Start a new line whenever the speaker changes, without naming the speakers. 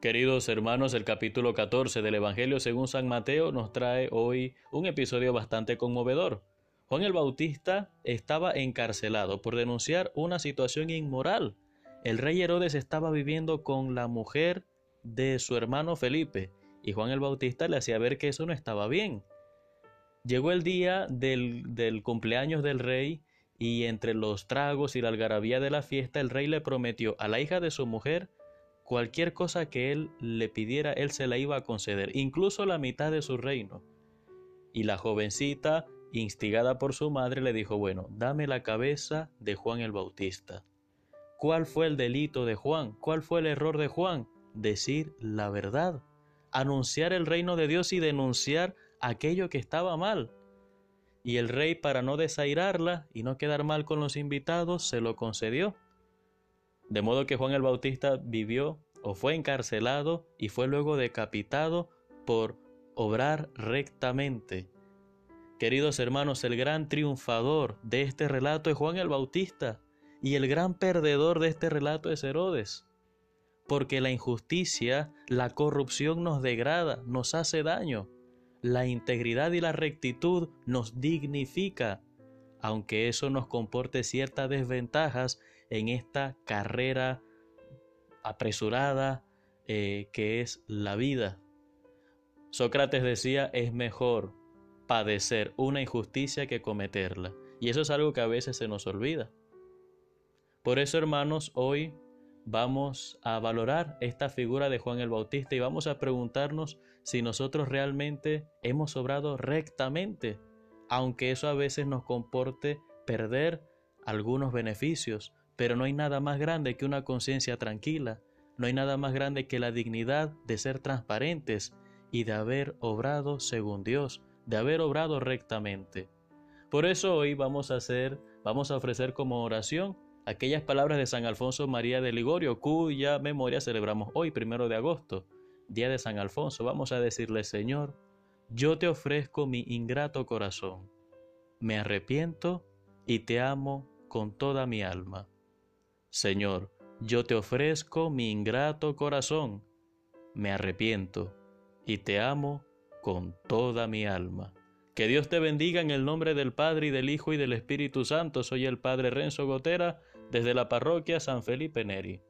Queridos hermanos, el capítulo 14 del Evangelio según San Mateo nos trae hoy un episodio bastante conmovedor. Juan el Bautista estaba encarcelado por denunciar una situación inmoral. El rey Herodes estaba viviendo con la mujer de su hermano Felipe y Juan el Bautista le hacía ver que eso no estaba bien. Llegó el día del, del cumpleaños del rey y entre los tragos y la algarabía de la fiesta el rey le prometió a la hija de su mujer Cualquier cosa que él le pidiera, él se la iba a conceder, incluso la mitad de su reino. Y la jovencita, instigada por su madre, le dijo, bueno, dame la cabeza de Juan el Bautista. ¿Cuál fue el delito de Juan? ¿Cuál fue el error de Juan? Decir la verdad, anunciar el reino de Dios y denunciar aquello que estaba mal. Y el rey, para no desairarla y no quedar mal con los invitados, se lo concedió. De modo que Juan el Bautista vivió o fue encarcelado y fue luego decapitado por obrar rectamente. Queridos hermanos, el gran triunfador de este relato es Juan el Bautista y el gran perdedor de este relato es Herodes. Porque la injusticia, la corrupción nos degrada, nos hace daño. La integridad y la rectitud nos dignifica, aunque eso nos comporte ciertas desventajas en esta carrera apresurada eh, que es la vida. Sócrates decía, es mejor padecer una injusticia que cometerla. Y eso es algo que a veces se nos olvida. Por eso, hermanos, hoy vamos a valorar esta figura de Juan el Bautista y vamos a preguntarnos si nosotros realmente hemos obrado rectamente, aunque eso a veces nos comporte perder algunos beneficios, pero no hay nada más grande que una conciencia tranquila, no hay nada más grande que la dignidad de ser transparentes y de haber obrado según Dios, de haber obrado rectamente. Por eso hoy vamos a hacer, vamos a ofrecer como oración aquellas palabras de San Alfonso María de Ligorio, cuya memoria celebramos hoy, primero de agosto, día de San Alfonso. Vamos a decirle, Señor, yo te ofrezco mi ingrato corazón. Me arrepiento y te amo con toda mi alma. Señor, yo te ofrezco mi ingrato corazón, me arrepiento y te amo con toda mi alma. Que Dios te bendiga en el nombre del Padre y del Hijo y del Espíritu Santo. Soy el Padre Renzo Gotera desde la parroquia San Felipe Neri.